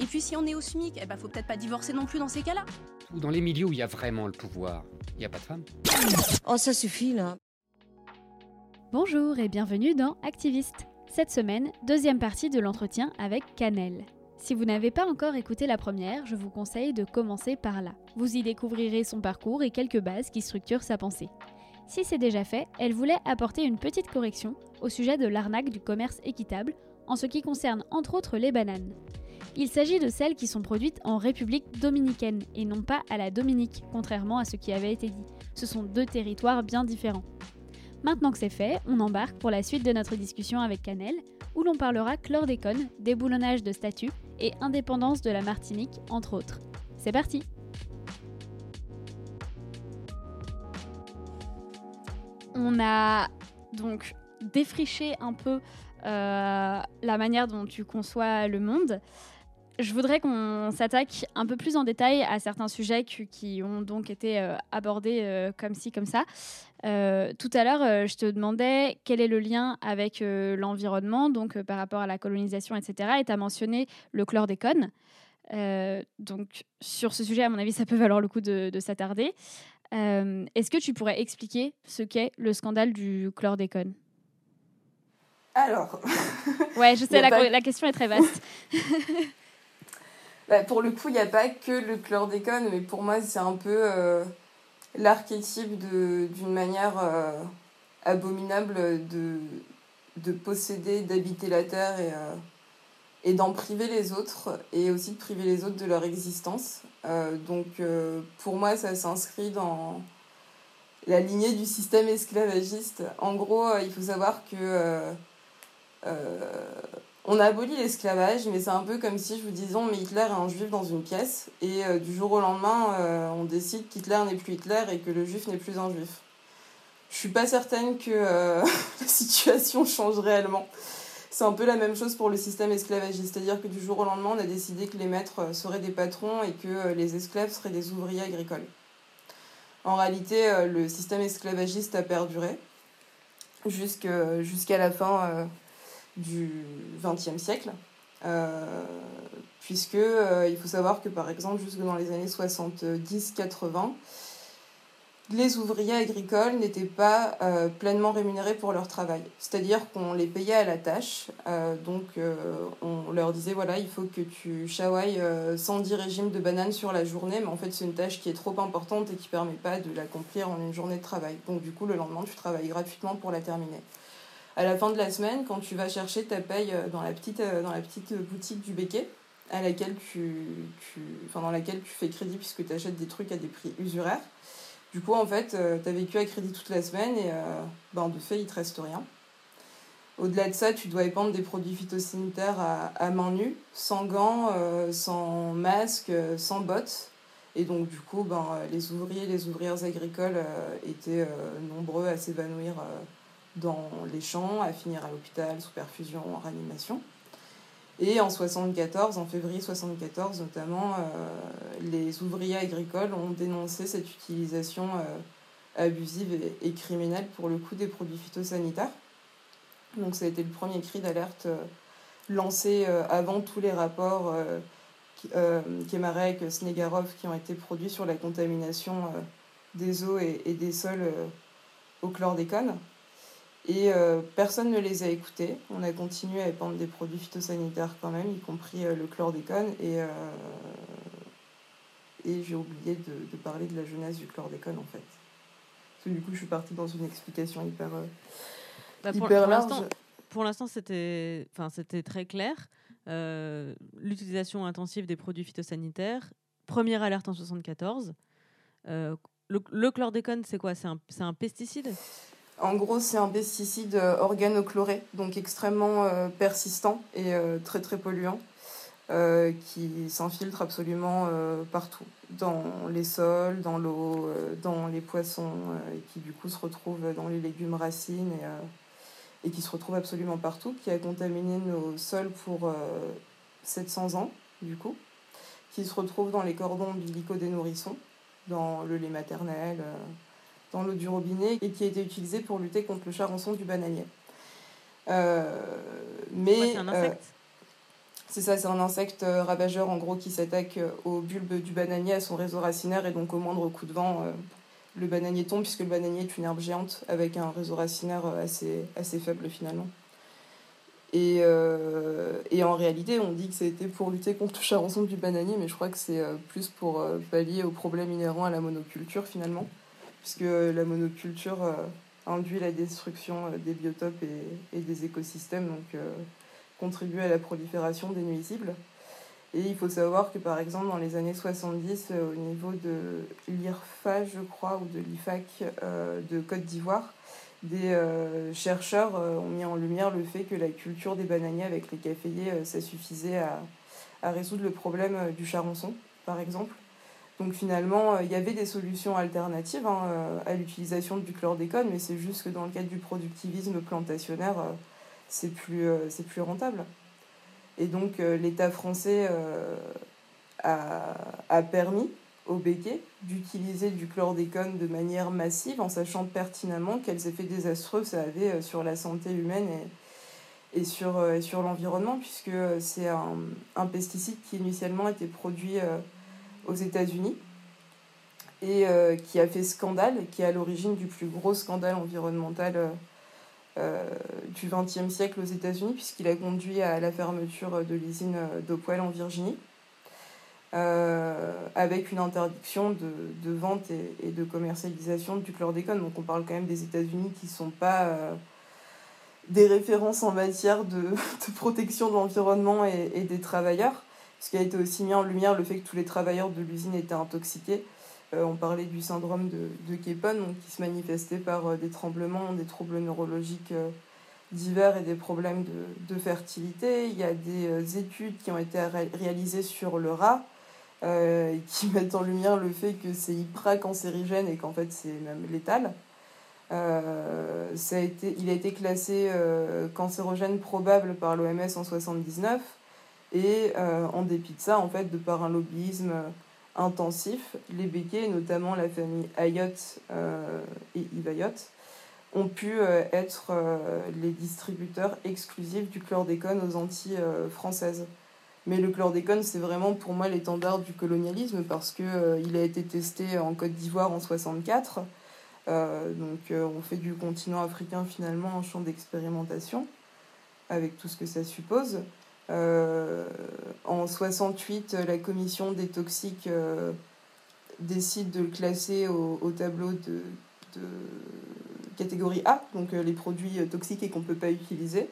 Et puis si on est au SMIC, eh ben faut peut-être pas divorcer non plus dans ces cas-là. Ou dans les milieux où il y a vraiment le pouvoir, il n'y a pas de femmes. Oh ça suffit là. Bonjour et bienvenue dans Activiste. Cette semaine, deuxième partie de l'entretien avec Canel. Si vous n'avez pas encore écouté la première, je vous conseille de commencer par là. Vous y découvrirez son parcours et quelques bases qui structurent sa pensée. Si c'est déjà fait, elle voulait apporter une petite correction au sujet de l'arnaque du commerce équitable en ce qui concerne entre autres les bananes. Il s'agit de celles qui sont produites en République dominicaine et non pas à la Dominique, contrairement à ce qui avait été dit. Ce sont deux territoires bien différents. Maintenant que c'est fait, on embarque pour la suite de notre discussion avec Canel, où l'on parlera chlordécone, déboulonnage de statues et indépendance de la Martinique, entre autres. C'est parti On a donc défriché un peu euh, la manière dont tu conçois le monde je voudrais qu'on s'attaque un peu plus en détail à certains sujets qui, ont donc été euh, abordés euh, comme ci, comme ça. Euh, tout à l'heure, je te demandais quel est le lien avec l'environnement, donc par rapport à la colonisation, etc. Et tu as mentionné le chlordécone. donc, sur ce sujet, à mon avis, ça peut valoir le coup de, s'attarder. Est-ce que tu pourrais expliquer ce qu'est le scandale du chlordécone? Alors. ouais, je sais, la, la, question est très vaste. Bah, pour le coup, il n'y a pas que le chlordécone, mais pour moi, c'est un peu euh, l'archétype d'une manière euh, abominable de, de posséder, d'habiter la Terre et, euh, et d'en priver les autres, et aussi de priver les autres de leur existence. donc, pour moi, ça s'inscrit dans la lignée du système esclavagiste. En gros, il faut savoir que on a aboli l'esclavage, mais c'est un peu comme si je vous disais, mais Hitler est un juif dans une pièce, et euh, du jour au lendemain, euh, on décide qu'Hitler n'est plus Hitler et que le juif n'est plus un juif. Je suis pas certaine que euh, la situation change réellement. C'est un peu la même chose pour le système esclavagiste, c'est-à-dire que du jour au lendemain, on a décidé que les maîtres seraient des patrons et que les esclaves seraient des ouvriers agricoles. En réalité, le système esclavagiste a perduré jusqu'à la fin du XXe siècle. Euh, puisque euh, il faut savoir que par exemple jusque dans les années 70-80 les ouvriers agricoles n'étaient pas euh, pleinement rémunérés pour leur travail. C'est-à-dire qu'on les payait à la tâche. donc on leur disait, voilà, il faut que tu chawaies 110 régimes de bananes sur la journée, mais en fait c'est une tâche qui est trop importante et qui ne permet pas de l'accomplir en une journée de travail. Donc du coup, le lendemain, tu travailles gratuitement pour la terminer à la fin de la semaine, quand tu vas chercher ta paye euh, dans la petite, euh, dans la petite boutique du béquet, à laquelle tu, tu, enfin, dans laquelle tu fais crédit puisque tu achètes des trucs à des prix usuraires. Du coup, en fait, euh, tu as vécu à crédit toute la semaine et ben, de fait, il te reste rien. Au-delà de ça, tu dois épandre des produits phytosanitaires à, à main nue, sans gants, sans masque, sans bottes. Et donc, du coup, ben, les ouvriers les ouvrières agricoles étaient nombreux à s'évanouir dans les champs, à finir à l'hôpital sous perfusion en réanimation. Et en 74, en février 74 notamment, euh, les ouvriers agricoles ont dénoncé cette utilisation euh, abusive et, criminelle pour le coup des produits phytosanitaires. Donc ça a été le premier cri d'alerte euh, lancé avant tous les rapports Kemarek, Snegarov qui ont été produits sur la contamination des eaux et, et des sols au chlordécone. Et euh, personne ne les a écoutés. On a continué à épandre des produits phytosanitaires quand même, y compris euh, le chlordécone. Et, euh, et j'ai oublié de, de, parler de la jeunesse du chlordécone en fait. Parce que du coup, je suis partie dans une explication hyper, bah pour, hyper pour large. Pour l'instant, c'était très clair. L'utilisation intensive des produits phytosanitaires. Première alerte en 74. le, le chlordécone, c'est quoi? C'est un, un pesticide? En gros, c'est un pesticide euh, organochloré, donc extrêmement euh, persistant et euh, très très polluant, qui s'infiltre absolument partout, dans les sols, dans l'eau, dans les poissons, et qui du coup se retrouve dans les légumes racines et, qui se retrouve absolument partout, qui a contaminé nos sols pour 700 ans, du coup, qui se retrouve dans les cordons ombilicaux des nourrissons, dans le lait maternel dans l'eau du robinet et qui a été utilisé pour lutter contre le charançon du bananier. Euh, mais c'est un insecte. Euh, c'est ça, c'est un insecte euh, ravageur en gros qui s'attaque au bulbe du bananier, à son réseau racinaire et donc au moindre coup de vent, le bananier tombe puisque le bananier est une herbe géante avec un réseau racinaire assez, assez faible finalement. Et, et, en réalité, on dit que été pour lutter contre le charançon du bananier, mais je crois que c'est plus pour pallier aux problèmes inhérents à la monoculture finalement puisque la monoculture euh, induit la destruction euh, des biotopes et, des écosystèmes, donc euh, contribue à la prolifération des nuisibles. Et il faut savoir que par exemple dans les années 70, au niveau de l'IRFA, je crois, ou de l'IFAC de Côte d'Ivoire, des chercheurs ont mis en lumière le fait que la culture des bananiers avec les caféiers, ça suffisait à résoudre le problème du charançon, par exemple. Donc finalement, euh, il y avait des solutions alternatives hein, euh, à l'utilisation du chlordécone, mais c'est juste que dans le cadre du productivisme plantationnaire, euh, c'est plus, plus rentable. Et donc l'État français a, a, permis au béquet d'utiliser du chlordécone de manière massive en sachant pertinemment quels effets désastreux ça avait sur la santé humaine et, et sur, sur l'environnement, puisque c'est un, un, pesticide qui initialement était produit aux États-Unis et euh, qui a fait scandale, qui est à l'origine du plus gros scandale environnemental euh, euh du XXe siècle aux États-Unis, puisqu'il a conduit à la fermeture de l'usine d'Opwell en Virginie, avec une interdiction de, vente et, de commercialisation du chlordécone. Donc on parle quand même des États-Unis qui ne sont pas des références en matière de, protection de l'environnement et, des travailleurs ce qui a été aussi mis en lumière le fait que tous les travailleurs de l'usine étaient intoxiqués. Euh, on parlait du syndrome de, de qui se manifestait par euh, des tremblements, des troubles neurologiques euh, divers et des problèmes de, de, fertilité. Il y a des études qui ont été réalisées sur le rat, qui mettent en lumière le fait que c'est hyper-cancérigène et qu'en fait c'est même létal. ça a été, il a été classé cancérogène probable par l'OMS en 1979. Et euh, en dépit de ça, en fait, de par un lobbyisme intensif, les béquets, notamment la famille Ayotte euh, et Yves ont pu euh, être les distributeurs exclusifs du chlordécone aux Antilles françaises. Mais le chlordécone, c'est vraiment pour moi l'étendard du colonialisme parce qu'il il a été testé en Côte d'Ivoire en 64. donc on fait du continent africain finalement un champ d'expérimentation avec tout ce que ça suppose. Euh, en 68, la commission des toxiques euh, décide de le classer au, au tableau de, de, catégorie A, donc euh, les produits toxiques et qu'on ne peut pas utiliser.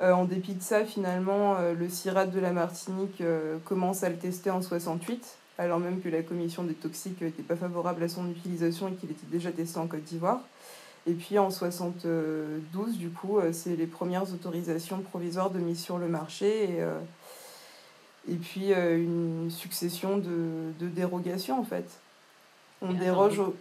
en dépit de ça, finalement, le CIRAD de la Martinique commence à le tester en 68, alors même que la commission des toxiques n'était pas favorable à son utilisation et qu'il était déjà testé en Côte d'Ivoire. Et puis en 72, du coup, euh, c'est les premières autorisations provisoires de mise sur le marché. Et, euh, et puis euh, une succession de, de, dérogations, en fait. On et déroge au...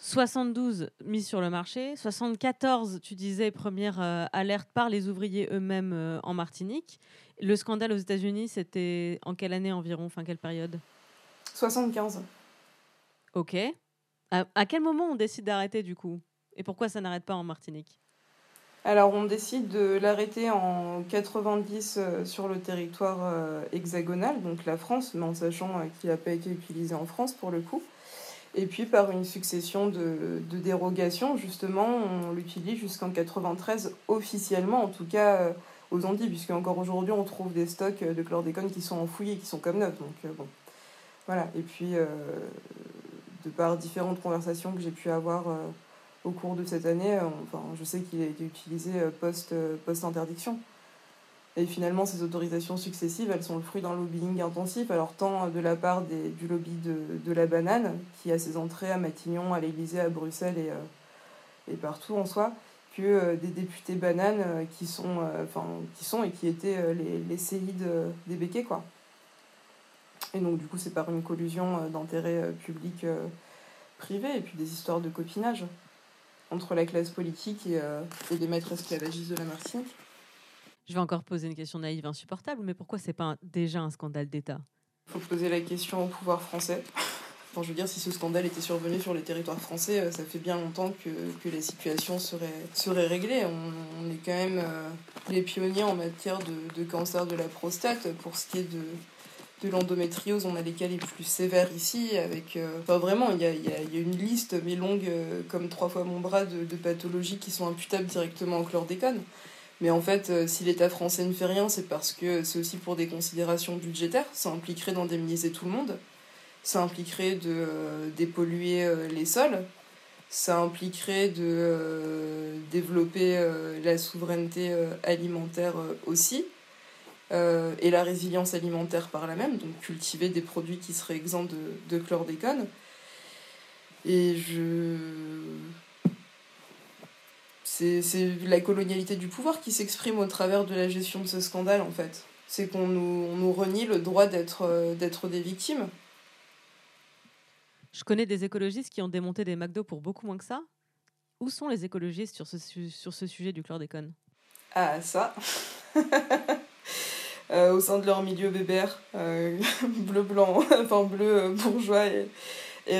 72 mis sur le marché, 74, tu disais, première alerte par les ouvriers eux-mêmes en Martinique. Le scandale aux États-Unis, c'était en quelle année environ, enfin quelle période? 75. Ok. À, à quel moment on décide d'arrêter du coup? Et pourquoi ça n'arrête pas en Martinique? Alors on décide de l'arrêter en 90 euh, sur le territoire euh, hexagonal, donc la France, mais en sachant euh, qu'il n'a pas été utilisé en France pour le coup. Et puis par une succession de, dérogations, justement, on l'utilise jusqu'en 93 officiellement, en tout cas aux Antilles, puisque encore aujourd'hui on trouve des stocks de chlordécone qui sont enfouis et qui sont comme neufs. Donc bon, voilà. Et puis de par différentes conversations que j'ai pu avoir au cours de cette année, enfin, je sais qu'il a été utilisé post, post-interdiction. Et finalement, ces autorisations successives, elles sont le fruit d'un lobbying intensif, alors tant de la part du lobby de, la banane, qui a ses entrées à Matignon, à l'Élysée, à Bruxelles et, euh, partout en soi, que euh, des députés bananes euh, qui, sont, qui sont et qui étaient les, les séides des béquets. Quoi. Et donc, du coup, c'est par une collusion d'intérêts publics privés et puis des histoires de copinage entre la classe politique et, et les maîtres esclavagistes de la Martinique. Je vais encore poser une question naïve insupportable, mais pourquoi c'est pas déjà un scandale d'État? Il faut poser la question au pouvoir français. Enfin, je veux dire, si ce scandale était survenu sur les territoires français, euh, ça fait bien longtemps que, que la situation serait, serait réglée. On, est quand même euh, les pionniers en matière de, de, cancer de la prostate. Pour ce qui est de, de l'endométriose, on a les cas les plus sévères ici. Avec, euh, enfin, vraiment, il y a, y, a, y a, une liste, mais longue comme trois fois mon bras, de, pathologies qui sont imputables directement au chlordécone. Mais en fait, euh, si l'État français ne fait rien, c'est parce que c'est aussi pour des considérations budgétaires. Ça impliquerait d'indemniser tout le monde. Ça impliquerait de euh, dépolluer euh, les sols. Ça impliquerait de développer la souveraineté alimentaire aussi. Et la résilience alimentaire par la même, donc cultiver des produits qui seraient exempts de, de chlordécone. Et je c'est la colonialité du pouvoir qui s'exprime au travers de la gestion de ce scandale, en fait. C'est qu'on nous, on nous renie le droit d'être euh, d'être des victimes. Je connais des écologistes qui ont démonté des McDo pour beaucoup moins que ça. Où sont les écologistes sur ce, sur ce sujet du chlordécone? Ah, ça euh, Au sein de leur milieu bébert, euh, bleu-blanc, enfin bleu bourgeois et,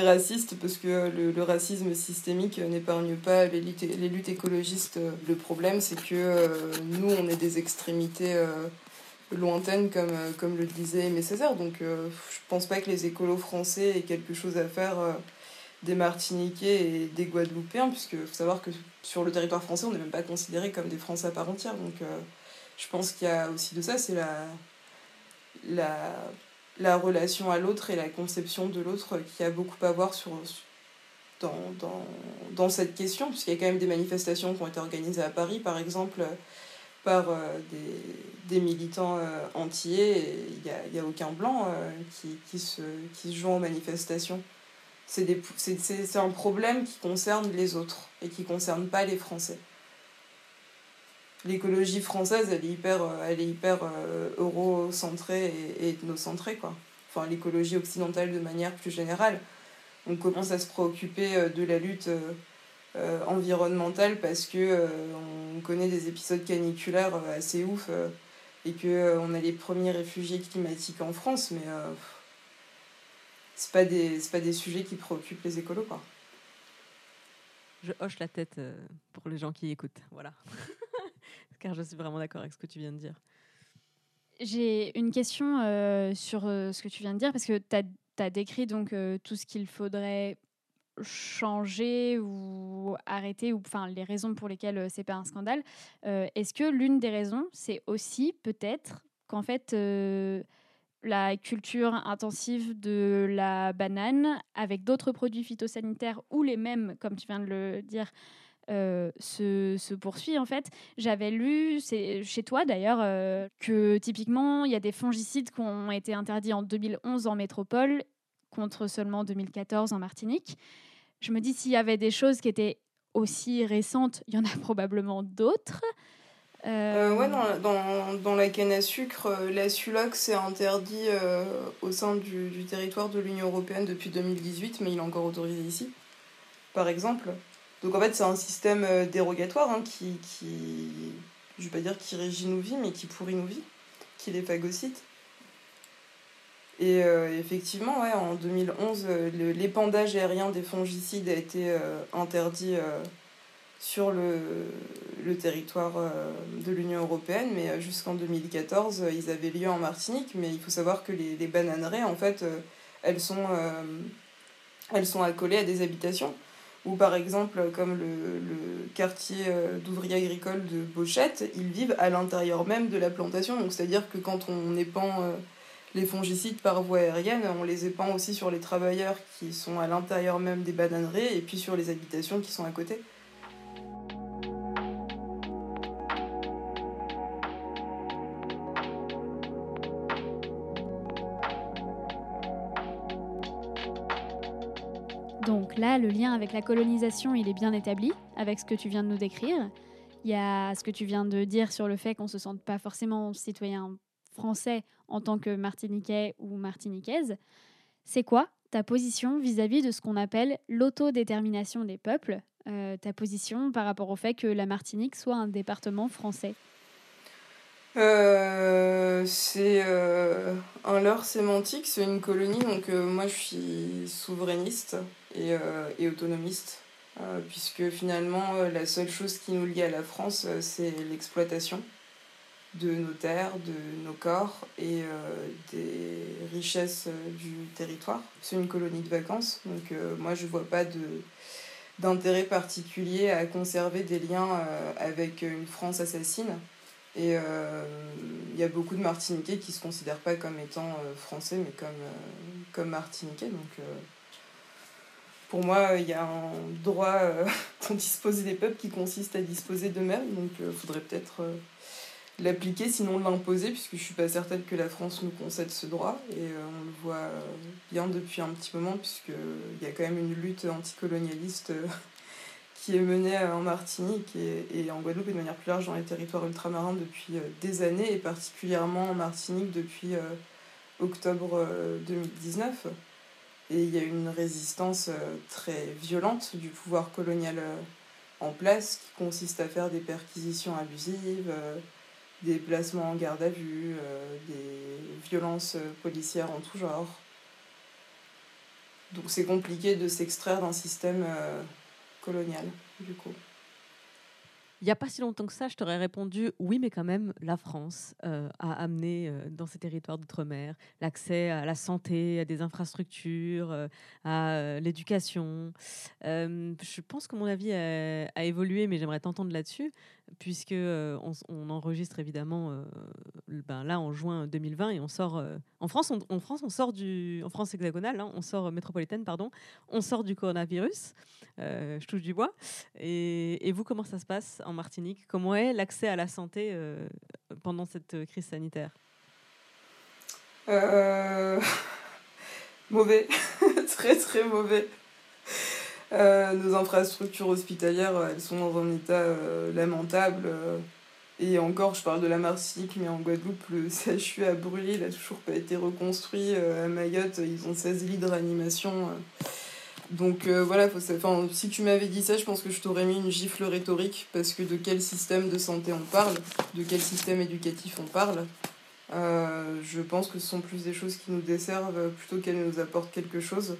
raciste parce que le, racisme systémique n'épargne pas les luttes, écologistes. Le problème, c'est que euh, nous, on est des extrémités euh, lointaines, comme, euh, comme le disait Aimé Césaire. Donc, je pense pas que les écolos français aient quelque chose à faire des Martiniquais et des Guadeloupéens, puisque faut savoir que sur le territoire français, on n'est même pas considéré comme des Français à part entière. Donc, je pense qu'il y a aussi de ça, c'est la, la la relation à l'autre et la conception de l'autre qui a beaucoup à voir sur, dans, dans, dans cette question, puisqu'il y a quand même des manifestations qui ont été organisées à Paris, par exemple, par euh, des, militants euh, il n'y a, y a, aucun blanc euh, qui, qui, se, qui se joint aux manifestations. C'est un problème qui concerne les autres et qui ne concerne pas les Français. L'écologie française, elle est hyper, est hyper eurocentrée et, et ethnocentrée, quoi. Enfin, l'écologie occidentale de manière plus générale. On commence à se préoccuper de la lutte euh, environnementale parce que euh, on connaît des épisodes caniculaires assez ouf euh, et que on a les premiers réfugiés climatiques en France, mais c'est pas des pas des sujets qui préoccupent les écolos, quoi. Je hoche la tête pour les gens qui écoutent, voilà. car je suis vraiment d'accord avec ce que tu viens de dire. J'ai une question euh, sur euh, ce que tu viens de dire, parce que tu as, décrit donc, euh, tout ce qu'il faudrait changer ou arrêter, ou enfin les raisons pour lesquelles c'est pas un scandale. Est-ce que l'une des raisons, c'est aussi peut-être qu'en fait la culture intensive de la banane avec d'autres produits phytosanitaires ou les mêmes, comme tu viens de le dire, euh, se, se, poursuit en fait. J'avais lu, chez toi d'ailleurs, euh, que typiquement il y a des fongicides qui ont été interdits en 2011 en métropole contre seulement 2014 en Martinique. Je me dis s'il y avait des choses qui étaient aussi récentes, il y en a probablement d'autres. Euh... ouais, dans, dans, dans, la canne à sucre, la Sulox est interdit au sein du, du territoire de l'Union européenne depuis 2018, mais il est encore autorisé ici, par exemple. Donc en fait, c'est un système euh, dérogatoire hein, qui, qui, je vais pas dire qui régit nos vies, mais qui pourrit nos vies, qui les phagocyte. Et euh, effectivement, en 2011, euh, l'épandage aérien des fongicides a été interdit sur le, territoire de l'Union européenne, mais jusqu'en 2014, ils avaient lieu en Martinique. Mais il faut savoir que les, les bananeraies, en fait, elles sont elles sont accolées à des habitations. Ou par exemple, comme le, quartier euh, d'ouvriers agricoles de Beauchette, ils vivent à l'intérieur même de la plantation. Donc c'est-à-dire que quand on épand euh, les fongicides par voie aérienne, on les épand aussi sur les travailleurs qui sont à l'intérieur même des bananeries et puis sur les habitations qui sont à côté. Là, le lien avec la colonisation, il est bien établi avec ce que tu viens de nous décrire. Il y a ce que tu viens de dire sur le fait qu'on ne se sente pas forcément citoyen français en tant que martiniquais ou martiniquaise. C'est quoi ta position vis-à-vis de ce qu'on appelle l'autodétermination des peuples? Euh, Ta position par rapport au fait que la Martinique soit un département français? Euh, c'est euh, un leurre sémantique, c'est une colonie, donc moi je suis souverainiste et, euh, et autonomiste, euh, puisque finalement euh, la seule chose qui nous lie à la France, c'est l'exploitation de nos terres, de nos corps et des richesses du territoire. C'est une colonie de vacances, donc moi je vois pas de d'intérêt particulier à conserver des liens avec une France assassine. Et il y a beaucoup de Martiniquais qui se considèrent pas comme étant français, mais comme, comme Martiniquais. Donc, pour moi, il y a un droit euh, dont disposent les peuples qui consiste à disposer d'eux-mêmes. Donc, il faudrait peut-être euh, l'appliquer, sinon l'imposer, puisque je suis pas certaine que la France nous concède ce droit. Et euh, on le voit euh, bien depuis un petit moment, puisqu'il y a quand même une lutte anticolonialiste. euh, qui est menée euh, en Martinique et, en Guadeloupe et de manière plus large dans les territoires ultramarins depuis euh, des années et particulièrement en Martinique depuis euh, octobre euh, 2019. Et il y a une résistance euh, très violente du pouvoir colonial euh, en place qui consiste à faire des perquisitions abusives, euh, des placements en garde à vue, des violences policières en tout genre. Donc c'est compliqué de s'extraire d'un système colonial, du coup. Il n'y a pas si longtemps que ça, je t'aurais répondu oui, mais quand même, la France euh, a amené euh, dans ces territoires d'outre-mer l'accès à la santé, à des infrastructures, euh, à l'éducation. Je pense que mon avis a, a évolué, mais j'aimerais t'entendre là-dessus, puisque euh, on, enregistre évidemment euh, ben, là en juin 2020 et on sort euh, en France, en France, on sort du en France hexagonale, hein, on sort métropolitaine, pardon, on sort du coronavirus. Je touche du bois. Et, vous, comment ça se passe en Martinique? Comment est l'accès à la santé pendant cette crise sanitaire? Mauvais, très très mauvais. Euh, nos infrastructures hospitalières, euh, elles sont dans un état euh, lamentable. et encore, je parle de la Martinique, mais en Guadeloupe, le CHU a brûlé, il n'a toujours pas été reconstruit. À Mayotte, ils ont 16 lits de réanimation. Donc voilà, faut, si tu m'avais dit ça, je pense que je t'aurais mis une gifle rhétorique, parce que de quel système de santé on parle, de quel système éducatif on parle. Je pense que ce sont plus des choses qui nous desservent plutôt qu'elles nous apportent quelque chose.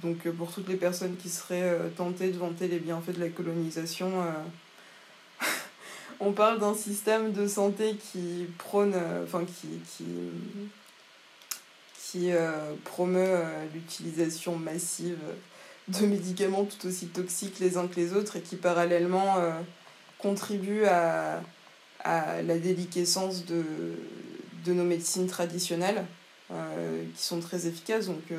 Donc euh, pour toutes les personnes qui seraient euh, tentées de vanter les bienfaits de la colonisation, euh, on parle d'un système de santé qui prône, enfin qui, qui, promeut l'utilisation massive de médicaments tout aussi toxiques les uns que les autres et qui parallèlement contribue à, la déliquescence de, nos médecines traditionnelles qui sont très efficaces. Donc,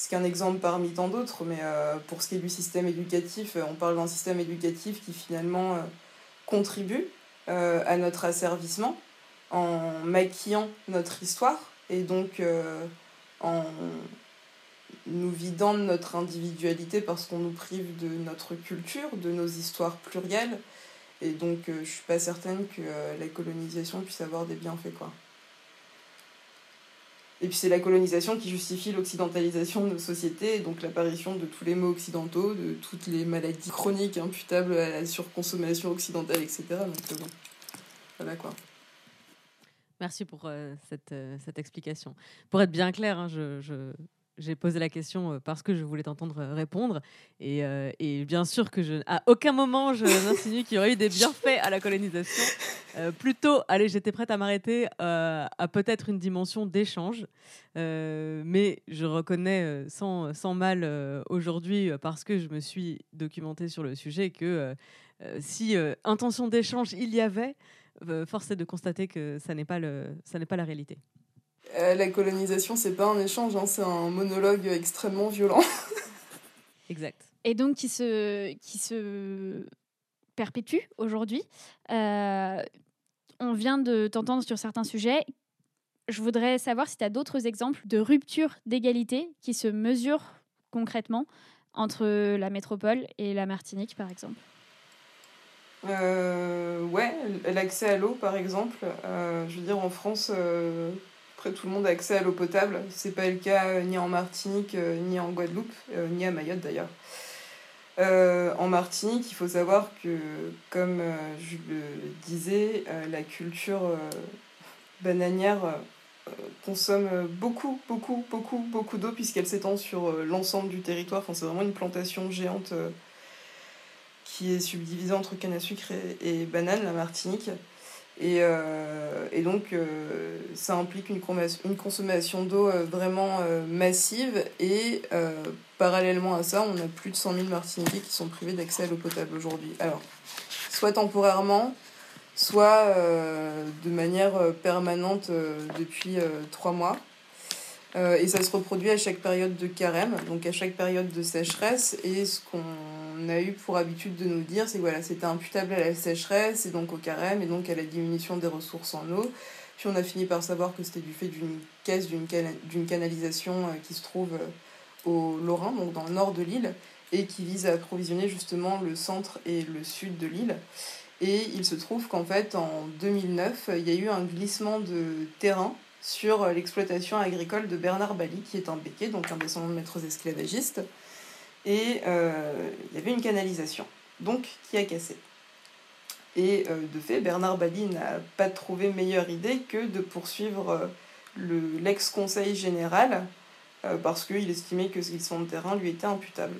enfin, c'est qu'un exemple parmi tant d'autres, mais euh, pour ce qui est du système éducatif, euh, on parle d'un système éducatif qui finalement euh, contribue à notre asservissement en maquillant notre histoire et donc en nous vidant de notre individualité parce qu'on nous prive de notre culture, de nos histoires plurielles. Et donc, je suis pas certaine que la colonisation puisse avoir des bienfaits, quoi. Et puis, c'est la colonisation qui justifie l'occidentalisation de nos sociétés, et donc l'apparition de tous les maux occidentaux, de toutes les maladies chroniques imputables à la surconsommation occidentale, etc. Donc, euh, voilà quoi. Merci pour euh, cette, euh, cette explication. Pour être bien clair, hein, je, j'ai posé la question parce que je voulais t'entendre répondre. Et, et bien sûr que je, à aucun moment je n'insinue qu'il y aurait eu des bienfaits à la colonisation. Euh, plutôt, allez, j'étais prête à m'arrêter euh, à peut-être une dimension d'échange. Euh, mais je reconnais sans, sans mal euh, aujourd'hui, parce que je me suis documentée sur le sujet, que si euh, intention d'échange il y avait, euh, force est de constater que ça n'est pas, le, ça n'est pas la réalité. Euh, la colonisation, c'est pas un échange, hein, c'est un monologue extrêmement violent. Exact. Et donc qui se, qui se perpétue aujourd'hui. Euh, on vient de t'entendre sur certains sujets. Je voudrais savoir si tu as d'autres exemples de rupture d'égalité qui se mesurent concrètement entre la métropole et la Martinique, par exemple. Euh, ouais, l'accès à l'eau, par exemple. Euh, je veux dire, en France, euh, tout le monde a accès à l'eau potable. C'est pas le cas euh, ni en Martinique, ni en Guadeloupe, ni à Mayotte d'ailleurs. Euh, en Martinique, il faut savoir que, comme euh, je le disais, euh, la culture bananière consomme beaucoup, beaucoup, beaucoup, beaucoup d'eau puisqu'elle s'étend sur l'ensemble du territoire. Enfin, c'est vraiment une plantation géante qui est subdivisée entre canne à sucre et banane, la Martinique. Et, euh, et donc, euh, ça implique une, consommation- d'eau euh, vraiment massive. Et parallèlement à ça, on a plus de 100 000 Martiniquais qui sont privés d'accès à l'eau potable aujourd'hui. Alors, soit temporairement, soit de manière permanente depuis trois mois. Et ça se reproduit à chaque période de carême, donc à chaque période de sécheresse. Et ce qu'on a eu pour habitude de nous dire, c'est que voilà, c'était imputable à la sécheresse et donc au carême et donc à la diminution des ressources en eau. Puis on a fini par savoir que c'était du fait d'une caisse, d'une cana- d'une canalisation euh, qui se trouve euh, au Lorrain, donc dans le nord de l'île, et qui vise à approvisionner justement le centre et le sud de l'île. Et il se trouve qu'en fait, en 2009, il y a eu un glissement de terrain sur l'exploitation agricole de Bernard Bali, qui est un béquet, donc un descendant de maîtres esclavagistes. Et euh, il y avait une canalisation, donc qui a cassé. Et euh, de fait, Bernard Bali n'a pas trouvé meilleure idée que de poursuivre euh, le- l'ex-conseil général parce qu'il estimait que de terrain lui était imputable.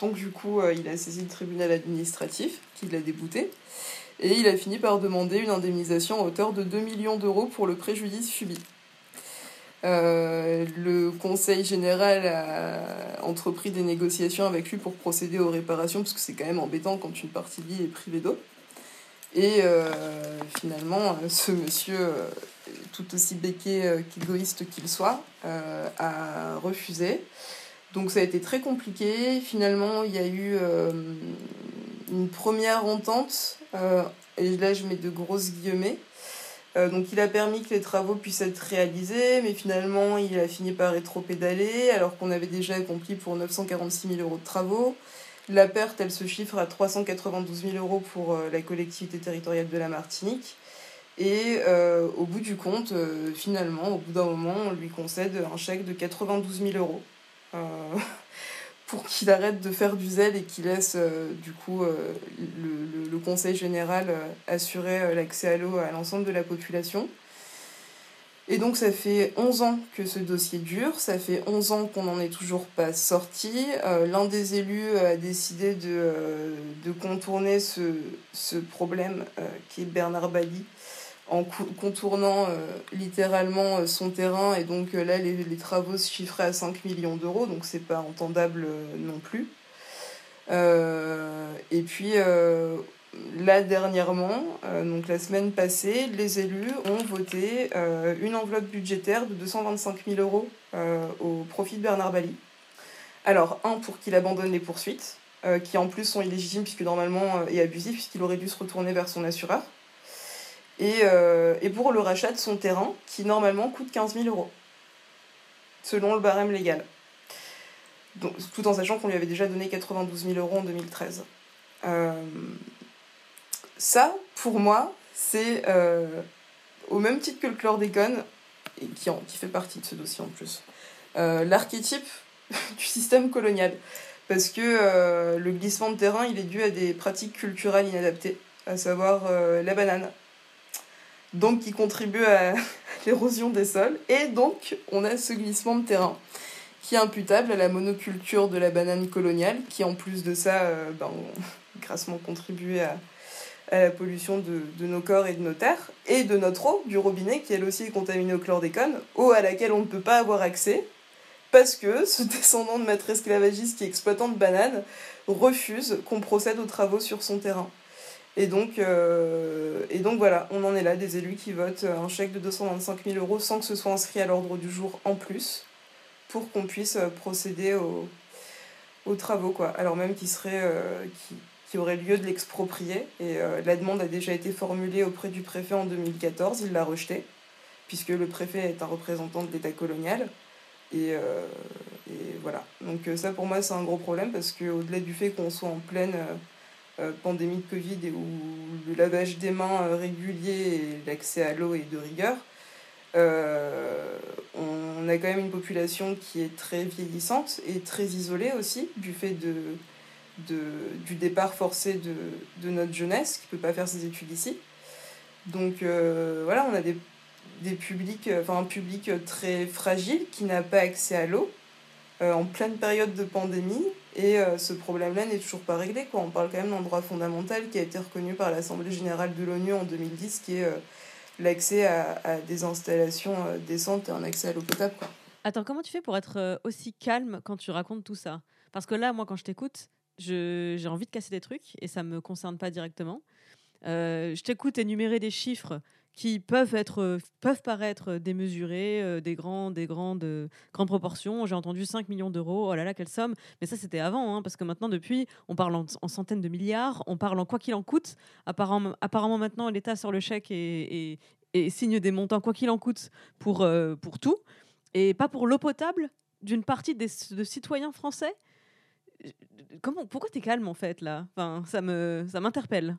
Donc du coup, il a saisi le tribunal administratif qui l'a débouté et il a fini par demander une indemnisation à hauteur de 2 millions d'euros pour le préjudice subi. Euh, le conseil général a entrepris des négociations avec lui pour procéder aux réparations parce que c'est quand même embêtant quand une partie de l'île est privée d'eau. Et euh, finalement, euh, ce monsieur, tout aussi euh, qu'égoïste qu'il soit, a refusé. Donc ça a été très compliqué. Finalement, il y a eu une première entente, et là je mets de grosses guillemets. Euh, donc il a permis que les travaux puissent être réalisés, mais finalement il a fini par rétro-pédaler, alors qu'on avait déjà accompli pour 946 000 euros de travaux. La perte, elle se chiffre à 392 000 euros pour euh, la collectivité territoriale de la Martinique. Et euh, au bout du compte, finalement, au bout d'un moment, on lui concède un chèque de 92 000 euros pour qu'il arrête de faire du zèle et qu'il laisse euh, du coup euh, le, Conseil général euh, assurer l'accès à l'eau à l'ensemble de la population. Et donc ça fait 11 ans que ce dossier dure, ça fait 11 ans qu'on n'en est toujours pas sorti. L'un des élus a décidé de, contourner ce, ce problème qui est Bernard Bali en contournant euh, littéralement euh, son terrain et donc euh, là les, travaux se chiffraient à 5 millions d'euros donc c'est pas entendable non plus. Et puis là dernièrement, donc la semaine passée, les élus ont voté une enveloppe budgétaire de 225 000 euros au profit de Bernard Bali. Alors, un, pour qu'il abandonne les poursuites, qui en plus sont illégitimes puisque normalement et abusifs, puisqu'il aurait dû se retourner vers son assureur. Et, euh, et pour le rachat de son terrain, qui normalement coûte 15 000 euros, selon le barème légal. Tout en sachant qu'on lui avait déjà donné 92 000 euros en 2013. Euh, ça, pour moi, c'est euh, au même titre que le chlordécone, et qui, qui fait partie de ce dossier en plus, l'archétype du système colonial. Parce que le glissement de terrain, il est dû à des pratiques culturelles inadaptées, à savoir la banane. Donc, qui contribue à l'érosion des sols. Et donc, on a ce glissement de terrain qui est imputable à la monoculture de la banane coloniale, qui en plus de ça, euh, ben, ont grassement contribué à, la pollution de, de, nos corps et de nos terres, et de notre eau, du robinet, qui elle aussi est contaminée au chlordécone, eau à laquelle on ne peut pas avoir accès, parce que ce descendant de maître esclavagiste qui est exploitant de bananes refuse qu'on procède aux travaux sur son terrain. Et donc, euh, et donc voilà, on en est là, des élus qui votent un chèque de 225 000 euros sans que ce soit inscrit à l'ordre du jour en plus, pour qu'on puisse procéder aux, aux travaux, quoi. Alors même qu'il serait... Euh, qui, qui aurait lieu de l'exproprier. Et euh, la demande a déjà été formulée auprès du préfet en 2014, il l'a rejetée, puisque le préfet est un représentant de l'État colonial. Et, euh, et, voilà. Donc euh, ça pour moi c'est un gros problème parce qu'au-delà du fait qu'on soit en pleine euh, pandémie de Covid où le lavage des mains régulier et l'accès à l'eau est de rigueur, on a quand même une population qui est très vieillissante et très isolée aussi du fait du départ forcé de, notre jeunesse qui ne peut pas faire ses études ici. Donc euh, voilà, on a un public très fragile qui n'a pas accès à l'eau euh, en pleine période de pandémie et euh, ce problème-là n'est toujours pas réglé. Quoi. On parle quand même d'un droit fondamental qui a été reconnu par l'Assemblée générale de l'ONU en 2010 qui est euh, l'accès à, des installations décentes et un accès à l'eau potable. Quoi. Attends, comment tu fais pour être aussi calme quand tu racontes tout ça? Parce que là, moi, quand je t'écoute, j'ai envie de casser des trucs et ça ne me concerne pas directement. Je t'écoute énumérer des chiffres qui peuvent, être, peuvent paraître démesurés, euh, des, grands, des grandes, euh, grandes proportions. J'ai entendu 5 millions d'euros, oh là là, quelle somme. Mais ça, c'était avant, hein, parce que maintenant, depuis, on parle en, en, centaines de milliards, on parle en quoi qu'il en coûte. Apparemment, apparemment maintenant, l'État sort le chèque et, et, signe des montants, quoi qu'il en coûte, pour, euh, pour tout. Et pas pour l'eau potable d'une partie des, de citoyens français? Comment, pourquoi t'es calme en fait là? Enfin, ça me, ça m'interpelle.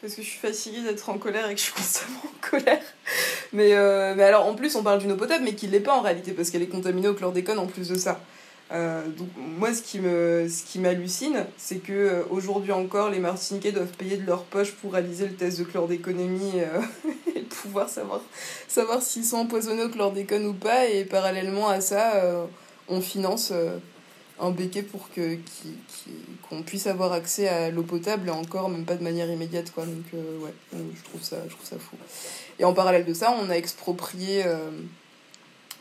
Parce que je suis fatiguée d'être en colère et que je suis constamment en colère. Mais, euh, mais alors en plus on parle d'une eau potable mais qui l'est pas en réalité parce qu'elle est contaminée au chlordécone en plus de ça. Euh, donc moi ce qui me ce qui m'hallucine c'est que euh, aujourd'hui encore les Martiniquais doivent payer de leur poche pour réaliser le test de chlordéconomie et pouvoir savoir savoir s'ils sont empoisonnés au chlordécone ou pas et parallèlement à ça on finance un béquet pour que qu'on qu puisse avoir accès à l'eau potable et encore même pas de manière immédiate quoi. Donc euh, ouais. Je trouve ça je trouve ça fou. Et en parallèle de ça on a exproprié euh,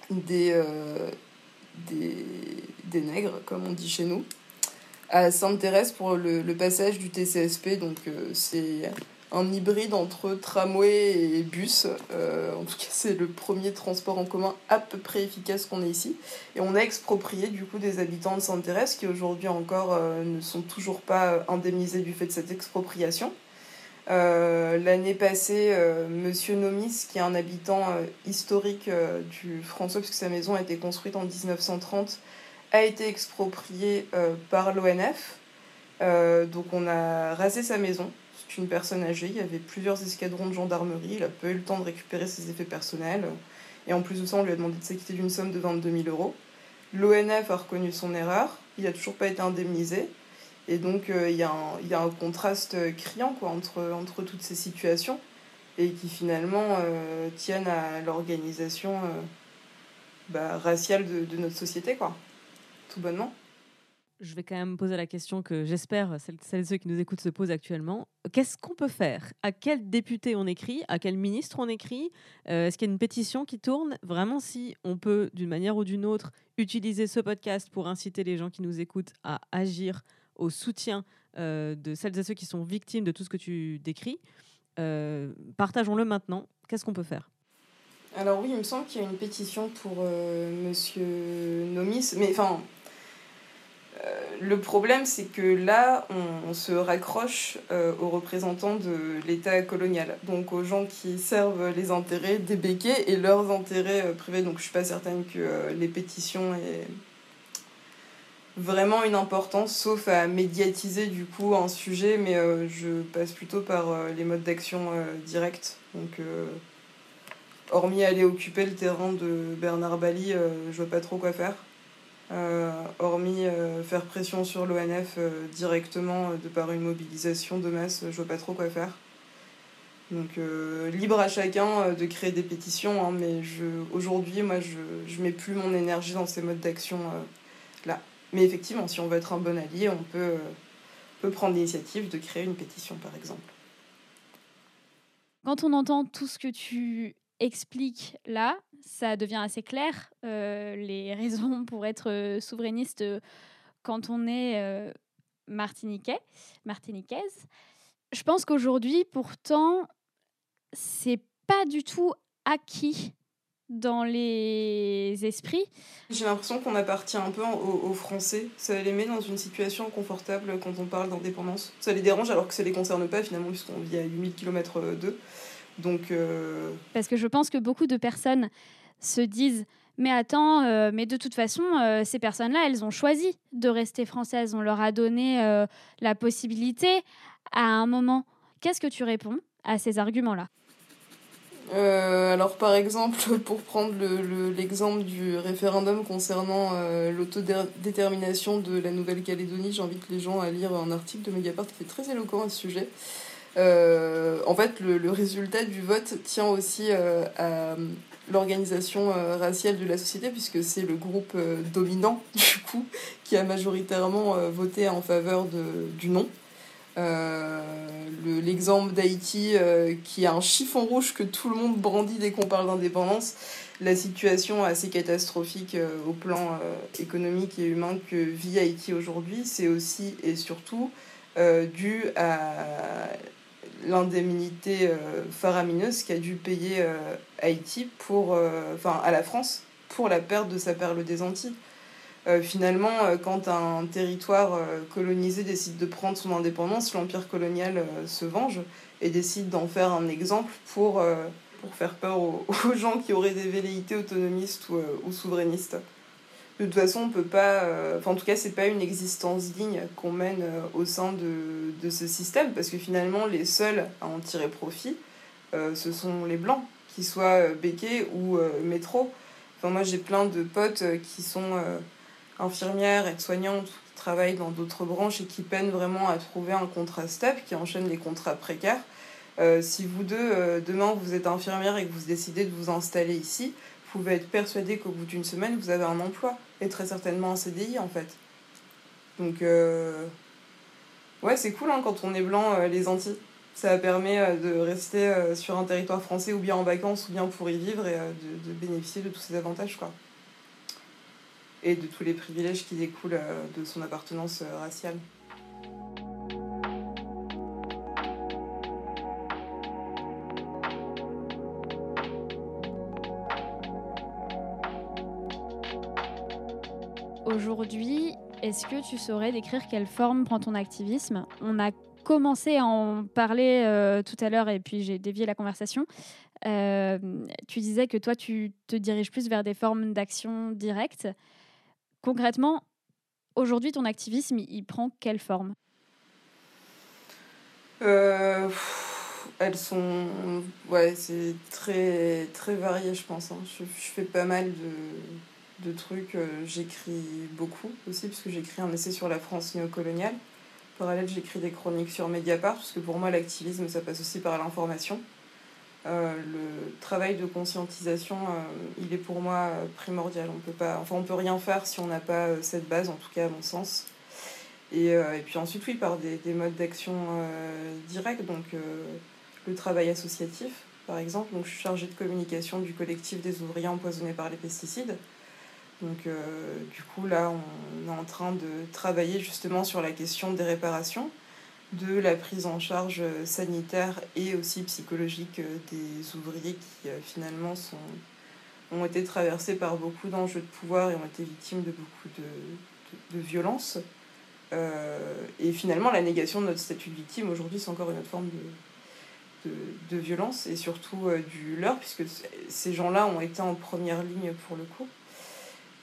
des, euh, des nègres comme on dit chez nous à Sainte-Thérèse pour le, le, passage du TCSP donc c'est un hybride entre tramway et bus. Euh, en tout cas, c'est le premier transport en commun à peu près efficace qu'on ait ici. Et on a exproprié du coup des habitants de Sainte-Thérèse qui aujourd'hui encore euh, ne sont toujours pas indemnisés du fait de cette expropriation. Euh, L'année passée, euh, Monsieur Nomis, qui est un habitant euh, historique du François, puisque sa maison a été construite en 1930, a été exproprié par l'ONF. Donc on a rasé sa maison une personne âgée, il y avait plusieurs escadrons de gendarmerie, il a pas eu le temps de récupérer ses effets personnels. Et en plus de ça, on lui a demandé de s'acquitter d'une somme de 22 000 euros. L'ONF a reconnu son erreur, il n'a toujours pas été indemnisé. Et donc, euh, il y, a un, contraste criant entre, toutes ces situations et qui finalement euh, tiennent à l'organisation euh, bah, raciale de, de notre société, quoi. Tout bonnement je vais quand même poser la question que j'espère celles, et ceux qui nous écoutent se posent actuellement. Qu'est-ce qu'on peut faire? À quel député on écrit? À quel ministre on écrit? Euh, Est-ce qu'il y a une pétition qui tourne? Vraiment, si on peut, d'une manière ou d'une autre, utiliser ce podcast pour inciter les gens qui nous écoutent à agir au soutien euh, de celles et ceux qui sont victimes de tout ce que tu décris, euh, partageons-le maintenant. Qu'est-ce qu'on peut faire? Alors oui, il me semble qu'il y a une pétition pour euh, Monsieur Nomis, mais enfin, le problème, c'est que là, on, se raccroche euh, aux représentants de l'État colonial, donc aux gens qui servent les intérêts des béquets et leurs intérêts euh, privés. Donc je suis pas certaine que euh, les pétitions aient vraiment une importance, sauf à médiatiser du coup un sujet, mais euh, je passe plutôt par euh, les modes d'action directs. Donc hormis aller occuper le terrain de Bernard Bali, je vois pas trop quoi faire. Euh, hormis euh, faire pression sur l'ONF euh, directement de par une mobilisation de masse, je vois pas trop quoi faire. Donc libre à chacun de créer des pétitions, hein, mais aujourd'hui, moi, je, je mets plus mon énergie dans ces modes d'action là. Mais effectivement, si on veut être un bon allié, on peut, peut prendre l'initiative de créer une pétition, par exemple. Quand on entend tout ce que tu expliques là, ça devient assez clair, euh, les raisons pour être euh, souverainiste euh, quand on est martiniquais, martiniquaise. Je pense qu'aujourd'hui, pourtant, c'est pas du tout acquis dans les esprits. J'ai l'impression qu'on appartient un peu aux, Français. Ça les met dans une situation confortable quand on parle d'indépendance. Ça les dérange alors que ça les concerne pas finalement puisqu'on vit à 8000 km d'eux. Donc, euh, Parce que je pense que beaucoup de personnes se disent mais attends, euh, mais de toute façon, euh, ces personnes-là, elles ont choisi de rester françaises. On leur a donné la possibilité à un moment. Qu'est-ce que tu réponds à ces arguments-là? Alors par exemple, pour prendre l'exemple du référendum concernant l'autodétermination de la Nouvelle-Calédonie, j'invite les gens à lire un article de Mediapart qui est très éloquent à ce sujet. Euh, en fait, le, résultat du vote tient aussi euh, à l'organisation euh, raciale de la société, puisque c'est le groupe dominant, du coup, qui a majoritairement voté en faveur de, du non. L'exemple d'Haïti, qui a un chiffon rouge que tout le monde brandit dès qu'on parle d'indépendance, la situation assez catastrophique au plan économique et humain que vit Haïti aujourd'hui, c'est aussi et surtout dû à l'indemnité euh, faramineuse qu'a dû payer euh, Haïti pour, euh, enfin à la France pour la perte de sa perle des Antilles. finalement, quand un territoire colonisé décide de prendre son indépendance, l'empire colonial se venge et décide d'en faire un exemple pour, faire peur aux, gens qui auraient des velléités autonomistes ou souverainistes de toute façon, on peut pas. Euh, enfin, en tout cas, c'est pas une existence digne qu'on mène euh, au sein de, de, ce système, parce que finalement, les seuls à en tirer profit, euh, ce sont les blancs, qu'ils soient béquets ou métro. Enfin, moi, j'ai plein de potes qui sont infirmières, aides-soignantes, qui travaillent dans d'autres branches et qui peinent vraiment à trouver un contrat stable, qui enchaînent les contrats précaires. si vous deux, demain, vous êtes infirmière et que vous décidez de vous installer ici, pouvez être persuadé qu'au bout d'une semaine, vous avez un emploi et très certainement un CDI en fait. Donc, euh, ouais, c'est cool hein, quand on est blanc, euh, les Antilles. Ça permet euh, de rester sur un territoire français ou bien en vacances ou bien pour y vivre et de, de, bénéficier de tous ces avantages quoi. Et de tous les privilèges qui découlent de son appartenance raciale. Aujourd'hui, est-ce que tu saurais décrire quelle forme prend ton activisme? On a commencé à en parler euh, tout à l'heure et puis j'ai dévié la conversation. Euh, tu disais que toi, tu te diriges plus vers des formes d'action directe. Concrètement, aujourd'hui, ton activisme, il prend quelle forme? Euh, Elles sont... Ouais, c'est très, très varié, je pense. Hein. je, fais pas mal de de trucs. Euh, j'écris beaucoup aussi, puisque j'écris un essai sur la France néocoloniale. Parallèle, j'écris des chroniques sur Mediapart, parce que pour moi, l'activisme, ça passe aussi par l'information. Euh, le travail de conscientisation, euh, il est pour moi primordial. On peut enfin, on peut rien faire si on n'a pas cette base, en tout cas à mon sens. Et, puis ensuite, oui, par des, des modes d'action directs, donc le travail associatif, par exemple. Donc, je suis chargée de communication du collectif des ouvriers empoisonnés par les pesticides. Donc euh, du coup là on est en train de travailler justement sur la question des réparations, de la prise en charge sanitaire et aussi psychologique euh, des ouvriers qui euh, finalement ont été traversés par beaucoup d'enjeux de pouvoir et ont été victimes de beaucoup de, de, violences. et finalement la négation de notre statut de victime aujourd'hui c'est encore une autre forme de violence et surtout du leur puisque ces gens-là ont été en première ligne pour le coup.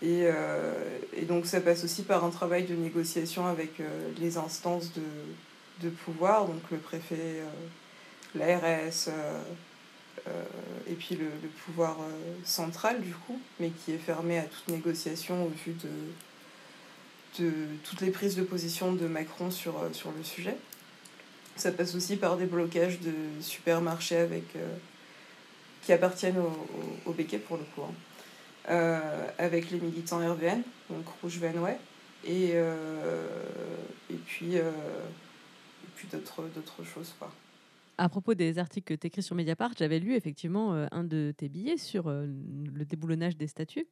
Et, euh, et, donc ça passe aussi par un travail de négociation avec euh, les instances de, de, pouvoir, donc le préfet, euh, l'ARS, et puis le, pouvoir central du coup, mais qui est fermé à toute négociation au vu de, de toutes les prises de position de Macron sur, sur le sujet. Ça passe aussi par des blocages de supermarchés avec, qui appartiennent au, au, au Béquet pour le coup. Hein. Euh, avec les militants RVN, donc Rouge Venouet. et, euh, et puis, euh, et puis d'autres, choses. Quoi. À propos des articles que tu écris sur Mediapart, j'avais lu effectivement euh, un de tes billets sur euh, le déboulonnage des statues.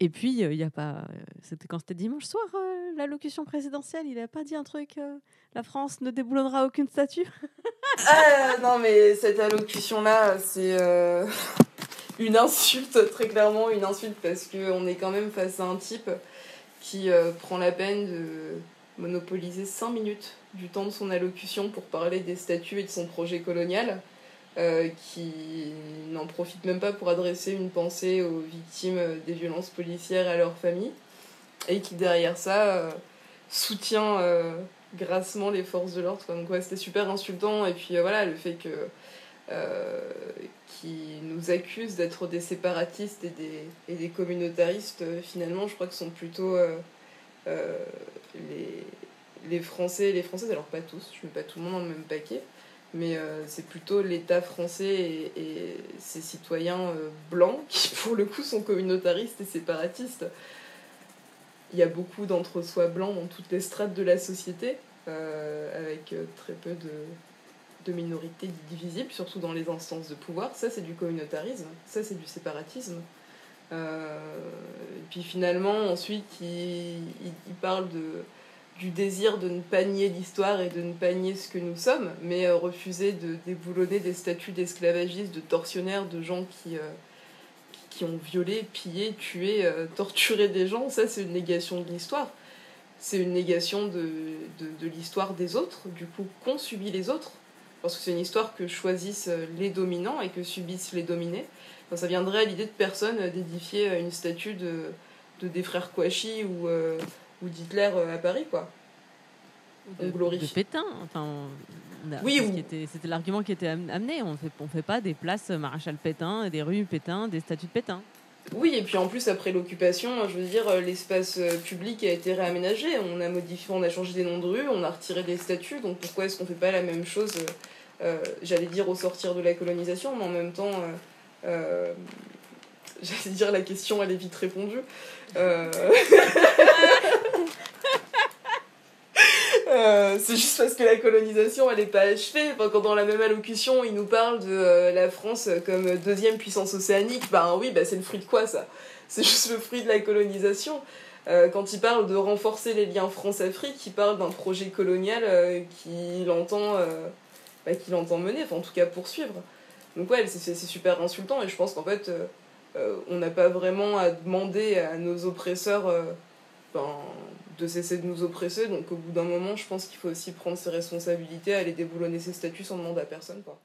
Et puis, euh, il y a pas. euh, C'était quand c'était dimanche soir, euh, l'allocution présidentielle. Il n'a pas dit un truc euh, La France ne déboulonnera aucune statue? Ah, non, mais cette allocution-là, c'est euh, une insulte, très clairement une insulte, parce qu'on est quand même face à un type qui euh, prend la peine de monopoliser 5 minutes du temps de son allocution pour parler des statuts et de son projet colonial, euh, qui n'en profite même pas pour adresser une pensée aux victimes des violences policières et à leurs familles, et qui derrière ça euh, soutient grassement les forces de l'ordre. Donc ouais, c'était super insultant, et puis voilà, le fait que qui nous accusent d'être des séparatistes et des, et des communautaristes, euh, finalement, je crois que sont plutôt euh, euh, les, les Français, les Françaises, alors pas tous, je mets pas tout le monde dans le même paquet, mais euh, c'est plutôt l'État français et, et ses citoyens euh, blancs qui, pour le coup, sont communautaristes et séparatistes. Il y a beaucoup d'entre-soi blancs dans toutes les strates de la société, euh, avec euh, très peu de, de minorités divisibles, surtout dans les instances de pouvoir. Ça, c'est du communautarisme, ça, c'est du séparatisme. Euh, et puis finalement, ensuite, il, parle du désir de ne pas nier l'histoire et de ne pas nier ce que nous sommes, mais euh, refuser de déboulonner des statuts d'esclavagistes, de tortionnaires, de gens qui, euh, qui, ont violé, pillé, tué, torturé des gens. Ça, c'est une négation de l'histoire. C'est une négation de, de, de l'histoire des autres, du coup, qu'ont subi les autres. Parce que c'est une histoire que choisissent les dominants et que subissent les dominés. Enfin, ça viendrait à l'idée de personne d'édifier une statue de, de des frères Kouachi ou, euh, ou d'Hitler euh, à Paris, quoi. On de, glorifie. de Pétain. Enfin, on a- Oui, ou- c'était l'argument qui était am- amené. On fait, on fait pas des places Maréchal Pétain, des rues Pétain, des statues de Pétain. Oui, et puis en plus, après l'occupation, je veux dire, euh, l'espace euh, public a été réaménagé. On a modifié, on a changé des noms de rues, on a retiré des statues. Donc pourquoi est-ce qu'on fait pas la même chose, euh, euh, j'allais dire, au sortir de la colonisation, mais en même temps, euh, euh, j'allais dire, la question, elle est vite répondue. Euh, Euh, c'est juste parce que la colonisation elle n'est pas achevée. Quand dans la même allocution il nous parle de euh, la France comme deuxième puissance océanique, ben oui, bah, c'est le fruit de quoi ça? C'est juste le fruit de la colonisation. Euh, quand il parle de renforcer les liens France-Afrique, il parle d'un projet colonial euh, qu'il entend, euh, bah, qu'il entend mener, enfin en tout cas poursuivre. Donc ouais, c'est super insultant et je pense qu'en fait euh, euh, on n'a pas vraiment à demander à nos oppresseurs euh, ben, de cesser de nous oppresser. Donc au bout d'un moment, je pense qu'il faut aussi prendre ses responsabilités, aller déboulonner ses statuts sans demander à personne. Quoi.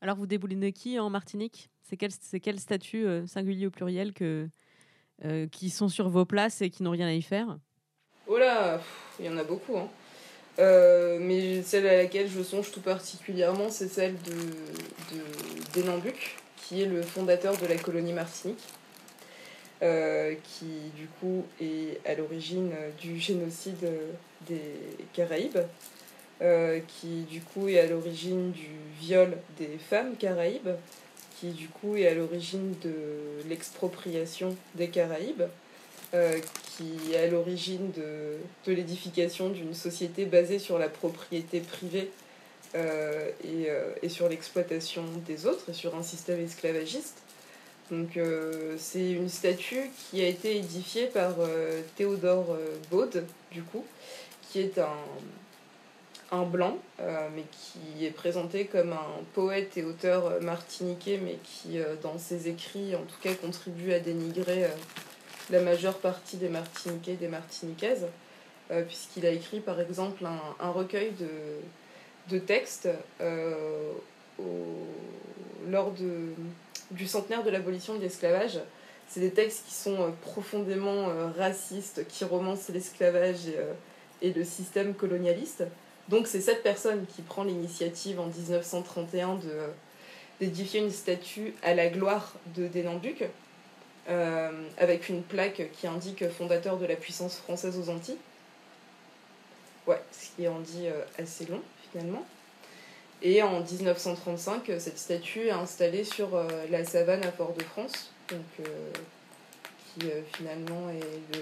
Alors, vous déboulonnez qui en Martinique? C'est quel, quel statut euh, singulier au pluriel que, qui sont sur vos places et qui n'ont rien à y faire? Oh là, il y en a beaucoup. Hein. Euh, mais celle à laquelle je songe tout particulièrement, c'est celle de, qui est le fondateur de la colonie Martinique, euh, qui du coup est à l'origine du génocide des Caraïbes, euh, qui du coup est à l'origine du viol des femmes Caraïbes, qui du coup est à l'origine de l'expropriation des Caraïbes, qui est à l'origine de, de l'édification d'une société basée sur la propriété privée euh, et, euh, et sur l'exploitation des autres et sur un système esclavagiste. Donc euh, c'est une statue qui a été édifiée par Théodore Baude, du coup, qui est un, un blanc, mais qui est présenté comme un poète et auteur martiniquais, mais qui, dans ses écrits, en tout cas, contribue à dénigrer la majeure partie des Martiniquais et des Martiniquaises, euh, puisqu'il a écrit, par exemple, un, recueil de, de textes euh, lors de, du centenaire de l'abolition de l'esclavage. C'est des textes qui sont euh, profondément racistes, qui romancent l'esclavage et, le système colonialiste. Donc c'est cette personne qui prend l'initiative en 1931 de, d'édifier une statue à la gloire de Denambuc, euh, avec une plaque qui indique fondateur de la puissance française aux Antilles. Ouais, ce qui en dit euh, assez long finalement. Et en 1935, euh, cette statue est installée sur la savane à Fort-de-France, qui finalement est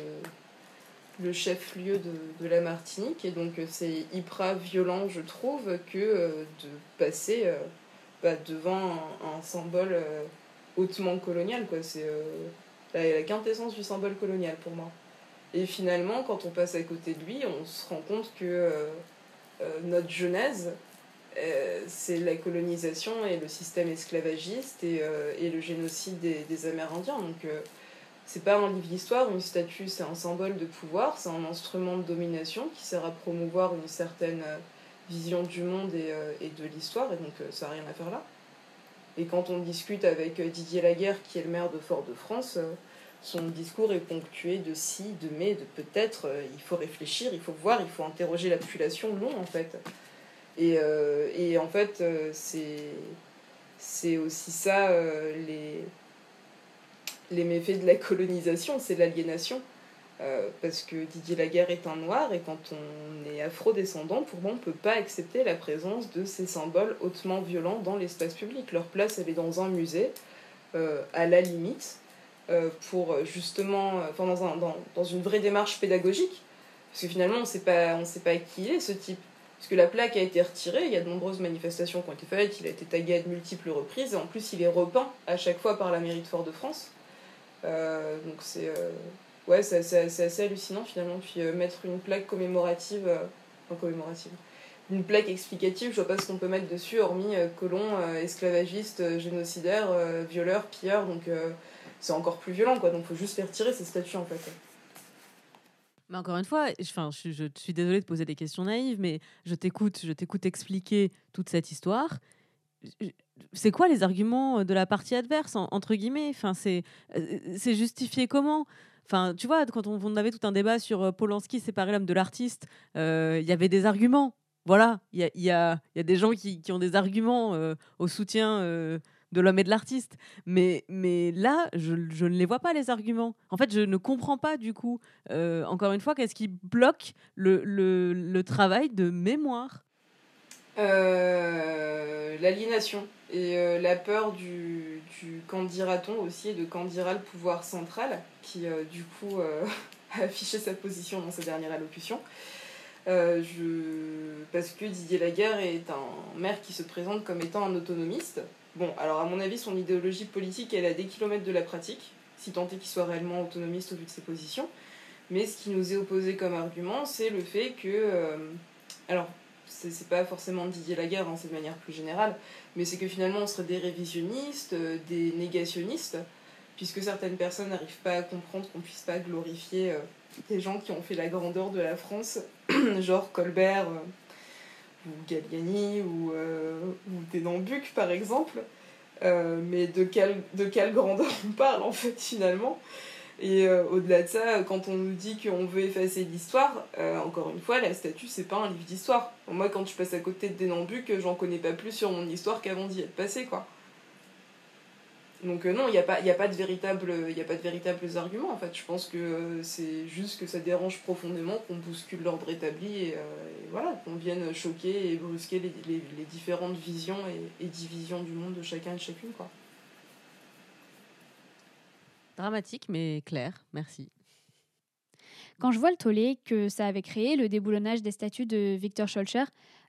le, chef-lieu de, la Martinique. Et donc c'est hyper violent, je trouve, que de passer bah, devant un symbole hautement colonial. Quoi. C'est la, la quintessence du symbole colonial pour moi. Et finalement, quand on passe à côté de lui, on se rend compte que notre genèse, euh, c'est la colonisation et le système esclavagiste et, euh, et le génocide des, Amérindiens. Donc, euh, c'est pas un livre d'histoire, une statue, c'est un symbole de pouvoir, c'est un instrument de domination qui sert à promouvoir une certaine vision du monde et, et de l'histoire, et donc ça n'a rien à faire là. Et quand on discute avec Didier Laguerre, qui est le maire de Fort-de-France, son discours est ponctué de si, de mais, de peut-être, il faut réfléchir, il faut voir, il faut interroger la population, non en fait. Et, euh, et en fait, euh, c'est aussi ça euh, les, les méfaits de la colonisation, c'est l'aliénation. Parce que Didier Laguerre est un noir et quand on est afro-descendant, pour moi, on ne peut pas accepter la présence de ces symboles hautement violents dans l'espace public. Leur place, elle est dans un musée, à la limite, pour justement, enfin, dans, un, dans, dans, une vraie démarche pédagogique, parce que finalement, on ne sait pas qui il est, ce type puisque la plaque a été retirée, il y a de nombreuses manifestations qui ont été faites, il a été tagué à de multiples reprises, et en plus il est repeint à chaque fois par la mairie de Fort-de-France. Euh, donc c'est euh, ouais, c'est assez, hallucinant finalement. Puis euh, mettre une plaque commémorative, enfin commémorative, une plaque explicative, je vois pas ce qu'on peut mettre dessus, hormis colon, esclavagiste, génocidaire, violeur, pilleur, donc c'est encore plus violent quoi, donc faut juste les retirer ces statues en fait. Mais encore une fois, enfin, je, je, suis désolée de poser des questions naïves, mais je t'écoute, je t'écoute expliquer toute cette histoire. C'est quoi les arguments de la partie adverse, entre guillemets? Enfin, c'est, euh, c'est justifié comment? Enfin, tu vois, quand on, avait tout un débat sur euh, Polanski séparer l'homme de l'artiste, euh, il y avait des arguments. Voilà, il y a, y, a, des gens qui, qui ont des arguments au soutien de l'homme et de l'artiste. Mais, mais là, je, je, ne les vois pas, les arguments. En fait, je ne comprends pas, du coup, euh, encore une fois, qu'est-ce qui bloque le, le travail de mémoire euh, L'aliénation et euh, la peur du, du quand dira-t-on aussi et de quand dira le pouvoir central qui, euh, du coup, a affiché sa position dans sa dernière allocution. je... Parce que Didier Laguerre est un maire qui se présente comme étant un autonomiste, Bon, alors à mon avis, son idéologie politique, elle à des kilomètres de la pratique, si tant est qu'il soit réellement autonomiste au vu de ses positions. Mais ce qui nous est opposé comme argument, c'est le fait que. Alors, c'est pas forcément Didier Laguerre, hein, c'est de manière plus générale, mais c'est que finalement on serait des révisionnistes, euh, des négationnistes, puisque certaines personnes n'arrivent pas à comprendre qu'on puisse pas glorifier euh, des gens qui ont fait la grandeur de la France, genre Colbert ou Galliani ou, euh, ou par exemple. Euh, mais de de quelle grandeur on parle en fait finalement? Et euh, au-delà de ça, quand on nous dit qu'on veut effacer l'histoire, euh, encore une fois, la statue, c'est pas un livre d'histoire. Moi, quand je passe à côté de Dénambuc, j'en connais pas plus sur mon histoire qu'avant d'y être passé, quoi. Donc euh, non, il n'y a, pas, a, de a pas véritables arguments en fait. Je pense que c'est juste que ça dérange profondément qu'on bouscule l'ordre établi et, voilà, qu'on vienne choquer et brusquer les, différentes visions et, et, divisions du monde de chacun et de chacune. Quoi. Dramatique mais clair, merci. Quand je vois le tollé que ça avait créé, le déboulonnage des statues de Victor Schulcher,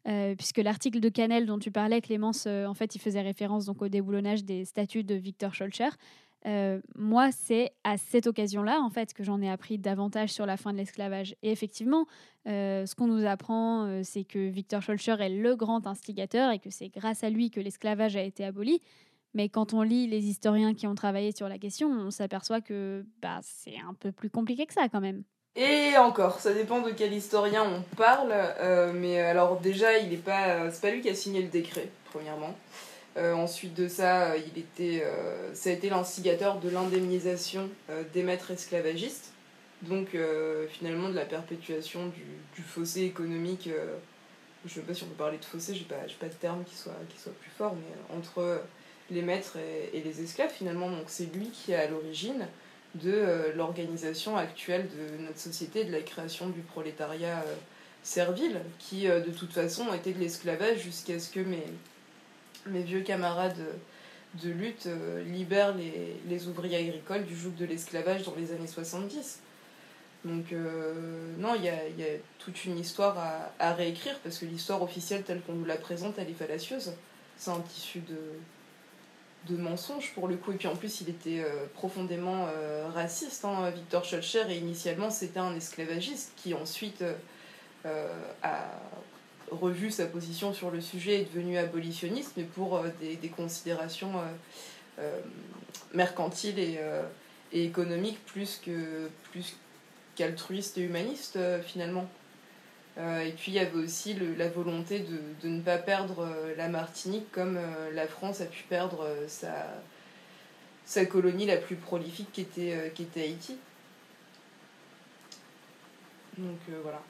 euh, puisque l'article de Canel dont tu parlais, Clémence, euh, en fait, il faisait référence donc au déboulonnage des statues de Victor Schulcher. Euh, moi, c'est à cette occasion-là, en fait, que j'en ai appris davantage sur la fin de l'esclavage. Et effectivement, ce qu'on nous apprend, c'est que Victor Schulcher est le grand instigateur et que c'est grâce à lui que l'esclavage a été aboli. Mais quand on lit les historiens qui ont travaillé sur la question, on s'aperçoit que bah, c'est un peu plus compliqué que ça quand même. Et encore, ça dépend de quel historien on parle, euh, mais alors déjà, il est pas, c'est pas lui qui a signé le décret, premièrement. Euh, ensuite de ça, il était, euh, ça a été l'instigateur de l'indemnisation des maîtres esclavagistes, donc finalement de la perpétuation du, fossé économique. je sais pas si on peut parler de fossé, j'ai pas, pas de terme qui soit, qui soit plus fort, mais entre les maîtres et, les esclaves finalement. Donc c'est lui qui est à l'origine de euh, l'organisation actuelle de notre société, de la création du prolétariat euh, servile, qui euh, de toute façon était de l'esclavage jusqu'à ce que mes, mes vieux camarades de lutte libèrent les, les, ouvriers agricoles du joug de l'esclavage dans les années 70. Donc, non, il y a, y a, toute une histoire à réécrire parce que l'histoire officielle telle qu'on nous la présente, elle est fallacieuse. C'est un tissu de, de mensonges pour le coup. Et puis en plus, il était euh, profondément euh, raciste, hein, Victor Schulcher, et initialement, c'était un esclavagiste qui ensuite a revu sa position sur le sujet et est devenu abolitionniste, mais pour des, considérations mercantiles et, économiques plus que. Plus altruiste et humaniste euh, finalement. Euh, et puis il y avait aussi le, la volonté de, de, ne pas perdre euh, la Martinique comme la France a pu perdre sa, sa colonie la plus prolifique qui était, qui était Haïti. Donc voilà.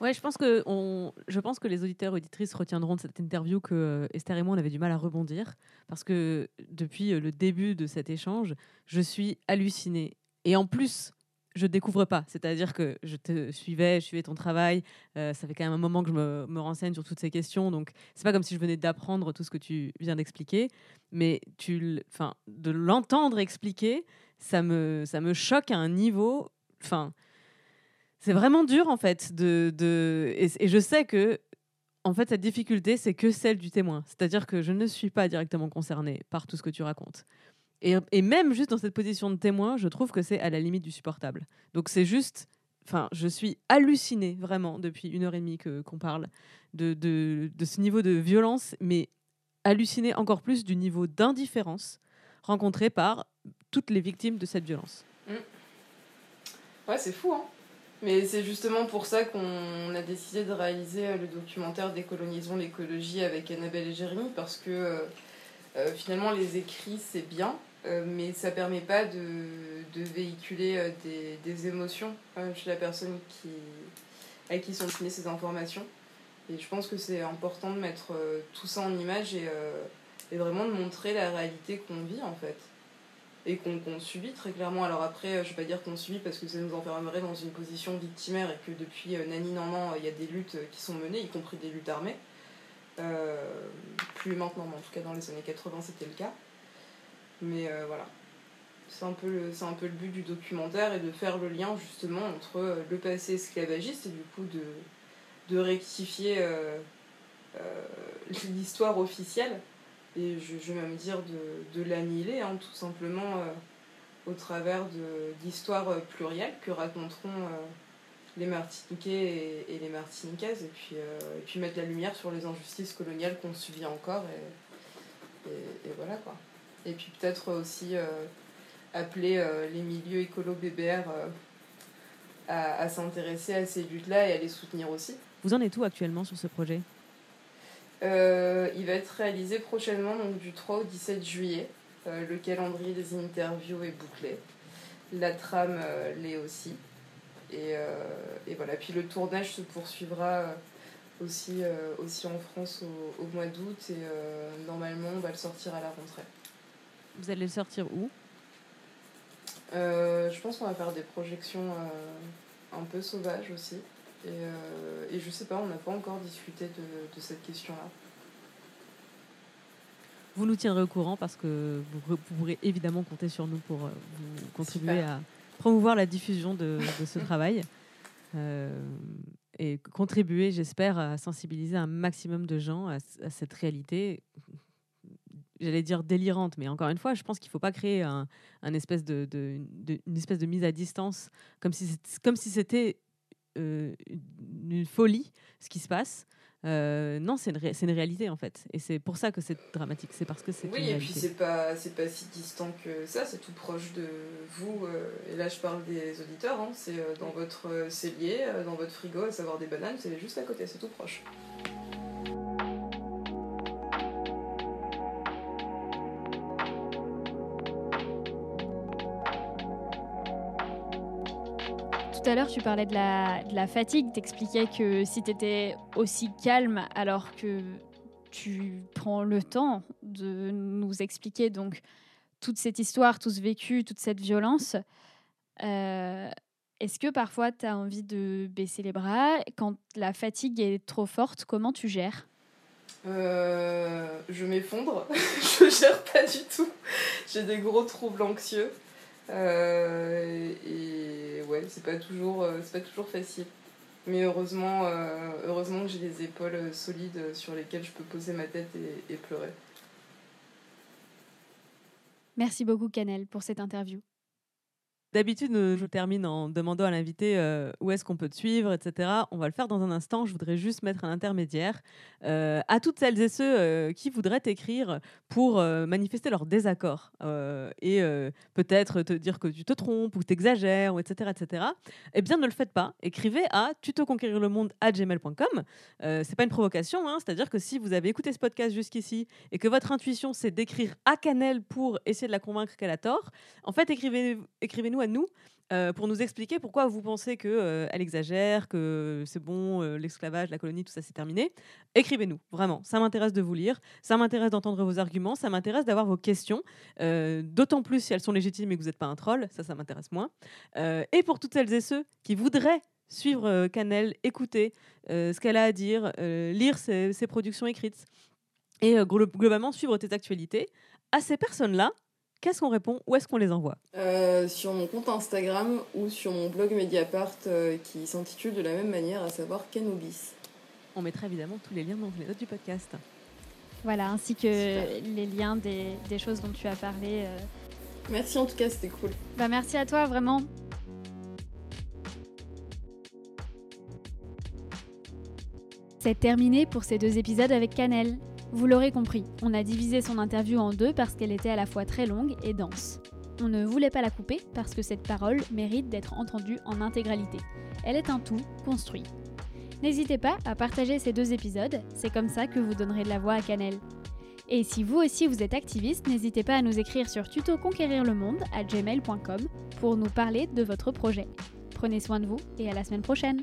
Ouais, je pense que on, je pense que les auditeurs et auditrices retiendront de cette interview que Esther et moi on avait du mal à rebondir parce que depuis le début de cet échange, je suis hallucinée et en plus, je découvre pas. C'est-à-dire que je te suivais, je suivais ton travail. Euh, ça fait quand même un moment que je me, renseigne sur toutes ces questions. Donc, c'est pas comme si je venais d'apprendre tout ce que tu viens d'expliquer. Mais tu, enfin, de l'entendre expliquer, ça me, ça me choque à un niveau. Enfin, c'est vraiment dur en fait. De, et je sais que en fait, cette difficulté, c'est que celle du témoin. C'est-à-dire que je ne suis pas directement concernée par tout ce que tu racontes. Et, même juste dans cette position de témoin, je trouve que c'est à la limite du supportable. Donc c'est juste, enfin, je suis hallucinée vraiment depuis une heure et demie qu'on parle de, ce niveau de violence, mais hallucinée encore plus du niveau d'indifférence rencontré par toutes les victimes de cette violence. Mmh. Ouais, c'est fou, hein. Mais c'est justement pour ça qu'on a décidé de réaliser euh, le documentaire Décolonisons l'écologie avec Annabelle et Jérémy, parce que euh, euh, finalement les écrits c'est bien, euh, mais ça permet pas de, de véhiculer euh, des, des, émotions chez la personne qui, à qui sont destinées ces informations. Et je pense que c'est important de mettre euh, tout ça en image et, et vraiment de montrer la réalité qu'on vit en fait. Et qu'on qu subit très clairement. Alors après, je vais pas dire qu'on subit parce que ça nous enfermerait dans une position victimaire et que depuis Nani Nanman, il y a des luttes qui sont menées, y compris des luttes armées. Euh, plus maintenant, mais en tout cas dans les années 80 c'était le cas. Mais euh, voilà. C'est un, peu le, un peu le but du documentaire et de faire le lien justement entre euh, le passé esclavagiste et du coup de, de rectifier l'histoire officielle et je, vais même dire de, de l'annihiler hein, tout simplement au travers d'histoires plurielles que raconteront les Martiniquais et, et, les Martiniquaises et puis, et puis mettre la lumière sur les injustices coloniales qu'on subit encore et, et, et voilà quoi et puis peut-être aussi euh, appeler euh, les milieux écolo BBR euh, à, à s'intéresser à ces luttes-là et à les soutenir aussi. Vous en êtes où actuellement sur ce projet? Euh, Il va être réalisé prochainement, donc du 3 au 17 juillet. Euh, le calendrier des interviews est bouclé. La trame euh, l'est aussi. Et, et, voilà. Puis le tournage se poursuivra aussi, aussi en France au, au mois d'août et normalement on va le sortir à la rentrée. Vous allez le sortir où? Euh, Je pense qu'on va faire des projections euh, un peu sauvages aussi. Et, euh, et je sais pas, on n'a pas encore discuté de, de cette question-là. Vous nous tiendrez au courant parce que vous, vous pourrez évidemment compter sur nous pour vous contribuer à promouvoir la diffusion de, ce travail. et contribuer, j'espère, à sensibiliser un maximum de gens à, cette réalité j'allais dire délirante, mais encore une fois, je pense qu'il ne faut pas créer une espèce de mise à distance, comme si comme si c'était euh, une folie ce qui se passe. Euh, non, c'est une, une, réalité en fait, et c'est pour ça que c'est dramatique. C'est parce que c'est oui, et puis c'est pas c'est pas si distant que ça, c'est tout proche de vous. Euh, et là, je parle des auditeurs. Hein, c'est euh, dans votre cellier, dans votre frigo, à savoir des bananes, c'est juste à côté, c'est tout proche. Tout à l'heure, tu parlais de la, fatigue. T'expliquais que si tu étais aussi calme alors que tu prends le temps de nous expliquer donc toute cette histoire, tout ce vécu, toute cette violence, euh, est-ce que parfois tu as envie de baisser les bras Quand la fatigue est trop forte, comment tu gères? Euh, Je m'effondre. je gère pas du tout. J'ai des gros troubles anxieux. Euh, et ouais, c'est pas toujours, euh, pas toujours facile. Mais heureusement, euh, heureusement que j'ai des épaules solides sur lesquelles je peux poser ma tête et, et pleurer. Merci beaucoup, Canel, pour cette interview. D'habitude, euh, je termine en demandant à l'invité euh, où est-ce qu'on peut te suivre, etc. On va le faire dans un instant. Je voudrais juste mettre un intermédiaire euh, à toutes celles et ceux qui voudraient t'écrire pour manifester leur désaccord et peut-être te dire que tu te trompes ou t'exagères, etc., etc. Eh bien, ne le faites pas. Écrivez à tutoconquérirlemonde à gmail.com. Euh, c'est pas une provocation, hein. c'est-à-dire que si vous avez écouté ce podcast jusqu'ici et que votre intuition c'est d'écrire à Canel pour essayer de la convaincre qu'elle a tort, en fait, écrivez, écrivez-nous à nous euh, pour nous expliquer pourquoi vous pensez qu'elle euh, elle exagère, que c'est bon, euh, l'esclavage, la colonie, tout ça c'est terminé. Écrivez-nous, vraiment. Ça m'intéresse de vous lire, ça m'intéresse d'entendre vos arguments, ça m'intéresse d'avoir vos questions, euh, d'autant plus si elles sont légitimes et que vous n'êtes pas un troll, ça, ça m'intéresse moins. Et pour toutes celles et ceux qui voudraient suivre Canel, écouter ce qu'elle a à dire, lire ses, ses productions écrites et glo- globalement suivre tes actualités, à ces personnes-là, qu'est-ce qu'on répond Où est-ce qu'on les envoie Euh, sur mon compte Instagram ou sur mon blog Mediapart euh, qui s'intitule de la même manière, à savoir Canobis. On mettra évidemment tous les liens dans les notes du podcast. Voilà, ainsi que les liens des, des choses dont tu as parlé. euh. Merci en tout cas, c'était cool. Bah, merci à toi, vraiment. C'est terminé pour ces deux épisodes avec Canel. Vous l'aurez compris, on a divisé son interview en deux parce qu'elle était à la fois très longue et dense. On ne voulait pas la couper parce que cette parole mérite d'être entendue en intégralité. Elle est un tout construit. N'hésitez pas à partager ces deux épisodes, c'est comme ça que vous donnerez de la voix à Canel. Et si vous aussi vous êtes activiste, n'hésitez pas à nous écrire sur tutoconquérirlemonde à gmail.com pour nous parler de votre projet. Prenez soin de vous et à la semaine prochaine.